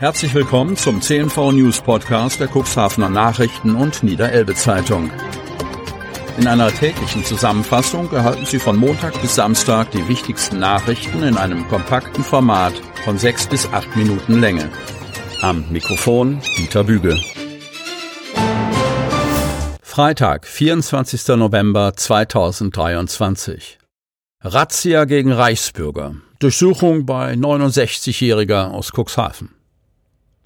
Herzlich willkommen zum CNV News Podcast der Cuxhavener Nachrichten und Niederelbe Zeitung. In einer täglichen Zusammenfassung erhalten Sie von Montag bis Samstag die wichtigsten Nachrichten in einem kompakten Format von sechs bis acht Minuten Länge. Am Mikrofon Dieter Bügel. Freitag, 24. November 2023. Razzia gegen Reichsbürger. Durchsuchung bei 69-Jähriger aus Cuxhaven.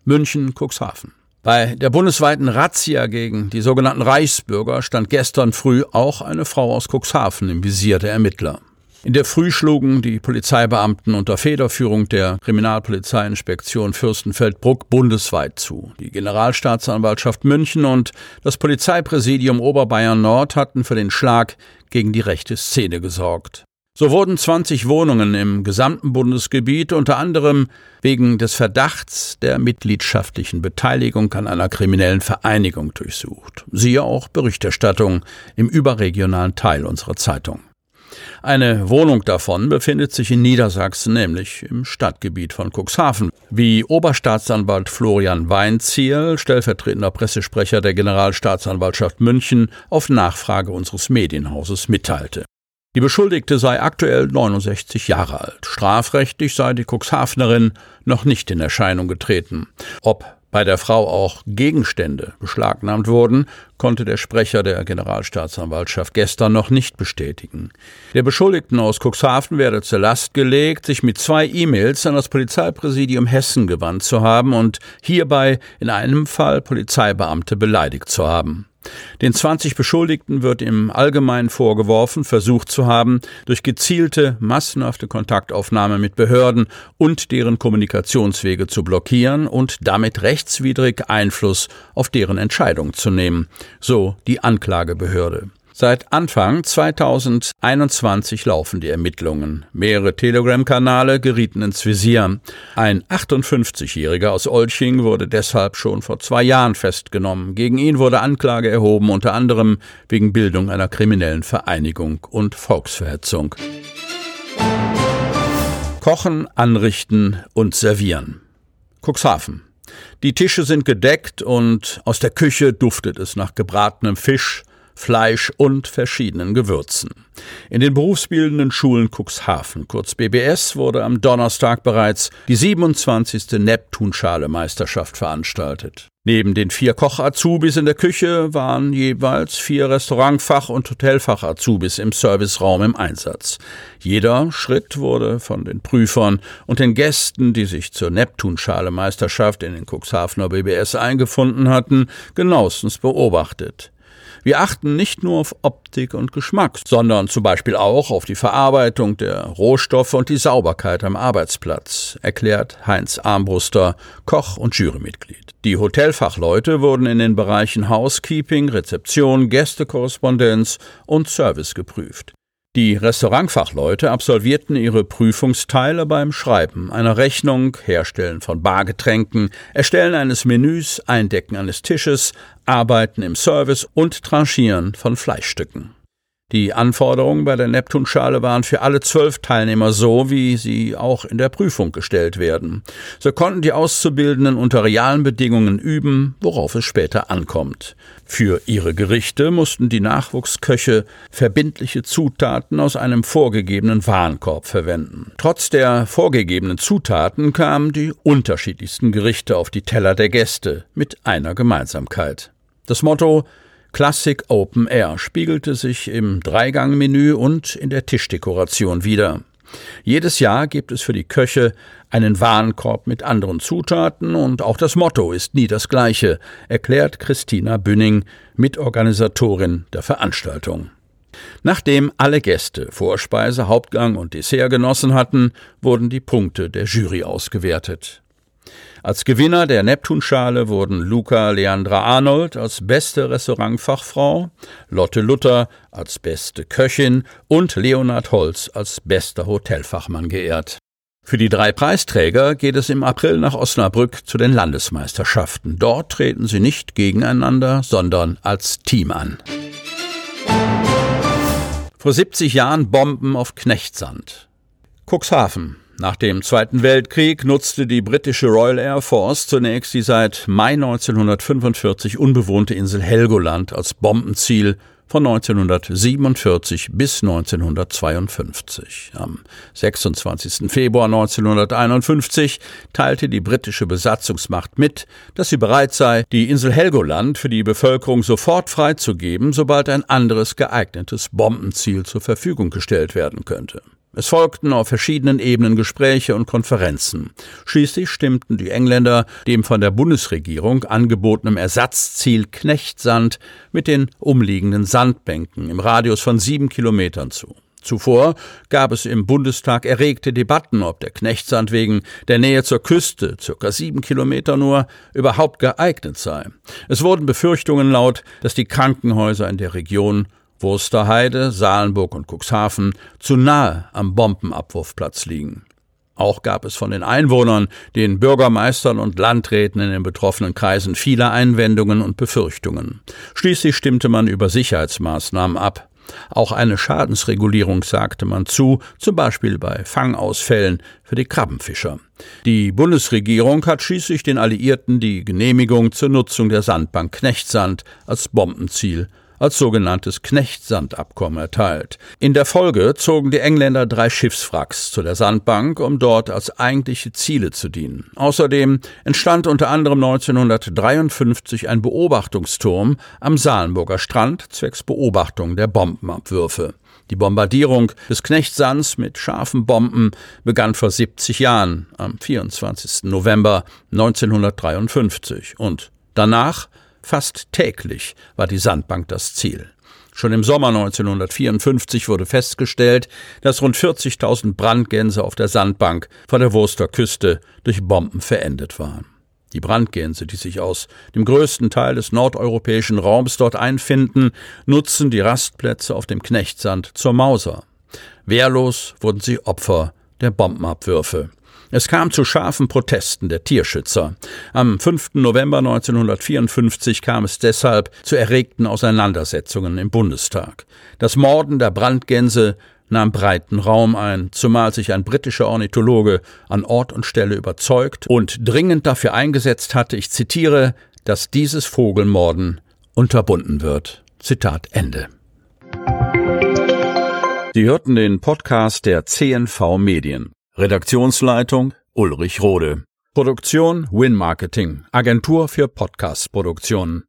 München, Cuxhaven. Bei der bundesweiten Razzia gegen die sogenannten Reichsbürger stand gestern früh auch eine Frau aus Cuxhaven im Visier der Ermittler. In der Früh schlugen die Polizeibeamten unter Federführung der Kriminalpolizeiinspektion Fürstenfeldbruck bundesweit zu. Die Generalstaatsanwaltschaft München und das Polizeipräsidium Oberbayern Nord hatten für den Schlag gegen die rechte Szene gesorgt. So wurden 20 Wohnungen im gesamten Bundesgebiet unter anderem wegen des Verdachts der mitgliedschaftlichen Beteiligung an einer kriminellen Vereinigung durchsucht. Siehe auch Berichterstattung im überregionalen Teil unserer Zeitung. Eine Wohnung davon befindet sich in Niedersachsen, nämlich im Stadtgebiet von Cuxhaven. Wie Oberstaatsanwalt Florian Weinziel, stellvertretender Pressesprecher der Generalstaatsanwaltschaft München, auf Nachfrage unseres Medienhauses mitteilte. Die Beschuldigte sei aktuell 69 Jahre alt. Strafrechtlich sei die Cuxhavenerin noch nicht in Erscheinung getreten. Ob bei der Frau auch Gegenstände beschlagnahmt wurden, konnte der Sprecher der Generalstaatsanwaltschaft gestern noch nicht bestätigen. Der Beschuldigten aus Cuxhaven werde zur Last gelegt, sich mit zwei E-Mails an das Polizeipräsidium Hessen gewandt zu haben und hierbei in einem Fall Polizeibeamte beleidigt zu haben. Den 20 Beschuldigten wird im Allgemeinen vorgeworfen, versucht zu haben, durch gezielte, massenhafte Kontaktaufnahme mit Behörden und deren Kommunikationswege zu blockieren und damit rechtswidrig Einfluss auf deren Entscheidung zu nehmen, so die Anklagebehörde. Seit Anfang 2021 laufen die Ermittlungen. Mehrere Telegram-Kanale gerieten ins Visier. Ein 58-Jähriger aus Olching wurde deshalb schon vor zwei Jahren festgenommen. Gegen ihn wurde Anklage erhoben, unter anderem wegen Bildung einer kriminellen Vereinigung und Volksverhetzung. Kochen, anrichten und servieren. Cuxhaven. Die Tische sind gedeckt und aus der Küche duftet es nach gebratenem Fisch, Fleisch und verschiedenen Gewürzen. In den berufsbildenden Schulen Cuxhaven, kurz BBS, wurde am Donnerstag bereits die 27. Neptunschale-Meisterschaft veranstaltet. Neben den vier Koch-Azubis in der Küche waren jeweils vier Restaurantfach- und Hotelfach-Azubis im Serviceraum im Einsatz. Jeder Schritt wurde von den Prüfern und den Gästen, die sich zur Neptunschale-Meisterschaft in den Cuxhavener BBS eingefunden hatten, genauestens beobachtet. Wir achten nicht nur auf Optik und Geschmack, sondern zum Beispiel auch auf die Verarbeitung der Rohstoffe und die Sauberkeit am Arbeitsplatz, erklärt Heinz Armbruster, Koch und Jurymitglied. Die Hotelfachleute wurden in den Bereichen Housekeeping, Rezeption, Gästekorrespondenz und Service geprüft. Die Restaurantfachleute absolvierten ihre Prüfungsteile beim Schreiben einer Rechnung, Herstellen von Bargetränken, Erstellen eines Menüs, Eindecken eines Tisches, Arbeiten im Service und Tranchieren von Fleischstücken. Die Anforderungen bei der Neptunschale waren für alle zwölf Teilnehmer so, wie sie auch in der Prüfung gestellt werden. So konnten die Auszubildenden unter realen Bedingungen üben, worauf es später ankommt. Für ihre Gerichte mussten die Nachwuchsköche verbindliche Zutaten aus einem vorgegebenen Warenkorb verwenden. Trotz der vorgegebenen Zutaten kamen die unterschiedlichsten Gerichte auf die Teller der Gäste mit einer Gemeinsamkeit. Das Motto Classic Open Air spiegelte sich im Dreigangmenü und in der Tischdekoration wider. Jedes Jahr gibt es für die Köche einen Warenkorb mit anderen Zutaten und auch das Motto ist nie das gleiche, erklärt Christina Bünning, Mitorganisatorin der Veranstaltung. Nachdem alle Gäste Vorspeise, Hauptgang und Dessert genossen hatten, wurden die Punkte der Jury ausgewertet. Als Gewinner der Neptunschale wurden Luca Leandra Arnold als beste Restaurantfachfrau, Lotte Luther als beste Köchin und Leonhard Holz als bester Hotelfachmann geehrt. Für die drei Preisträger geht es im April nach Osnabrück zu den Landesmeisterschaften. Dort treten sie nicht gegeneinander, sondern als Team an. Vor 70 Jahren Bomben auf Knechtsand. Cuxhaven. Nach dem Zweiten Weltkrieg nutzte die britische Royal Air Force zunächst die seit Mai 1945 unbewohnte Insel Helgoland als Bombenziel von 1947 bis 1952. Am 26. Februar 1951 teilte die britische Besatzungsmacht mit, dass sie bereit sei, die Insel Helgoland für die Bevölkerung sofort freizugeben, sobald ein anderes geeignetes Bombenziel zur Verfügung gestellt werden könnte. Es folgten auf verschiedenen Ebenen Gespräche und Konferenzen. Schließlich stimmten die Engländer dem von der Bundesregierung angebotenen Ersatzziel Knechtsand mit den umliegenden Sandbänken im Radius von sieben Kilometern zu. Zuvor gab es im Bundestag erregte Debatten, ob der Knechtsand wegen der Nähe zur Küste, circa sieben Kilometer nur, überhaupt geeignet sei. Es wurden Befürchtungen laut, dass die Krankenhäuser in der Region Wursterheide, Salenburg und Cuxhaven zu nahe am Bombenabwurfplatz liegen. Auch gab es von den Einwohnern, den Bürgermeistern und Landräten in den betroffenen Kreisen viele Einwendungen und Befürchtungen. Schließlich stimmte man über Sicherheitsmaßnahmen ab. Auch eine Schadensregulierung sagte man zu, zum Beispiel bei Fangausfällen für die Krabbenfischer. Die Bundesregierung hat schließlich den Alliierten die Genehmigung zur Nutzung der Sandbank Knechtsand als Bombenziel als sogenanntes Knechtsandabkommen erteilt. In der Folge zogen die Engländer drei Schiffswracks zu der Sandbank, um dort als eigentliche Ziele zu dienen. Außerdem entstand unter anderem 1953 ein Beobachtungsturm am Salenburger Strand zwecks Beobachtung der Bombenabwürfe. Die Bombardierung des Knechtsands mit scharfen Bomben begann vor 70 Jahren, am 24. November 1953 und danach Fast täglich war die Sandbank das Ziel. Schon im Sommer 1954 wurde festgestellt, dass rund 40.000 Brandgänse auf der Sandbank vor der Wurster Küste durch Bomben verendet waren. Die Brandgänse, die sich aus dem größten Teil des nordeuropäischen Raums dort einfinden, nutzen die Rastplätze auf dem Knechtsand zur Mauser. Wehrlos wurden sie Opfer der Bombenabwürfe. Es kam zu scharfen Protesten der Tierschützer. Am 5. November 1954 kam es deshalb zu erregten Auseinandersetzungen im Bundestag. Das Morden der Brandgänse nahm breiten Raum ein, zumal sich ein britischer Ornithologe an Ort und Stelle überzeugt und dringend dafür eingesetzt hatte, ich zitiere, dass dieses Vogelmorden unterbunden wird. Zitat Ende. Sie hörten den Podcast der CNV Medien. Redaktionsleitung Ulrich Rode. Produktion Win Marketing, Agentur für Podcast-Produktionen.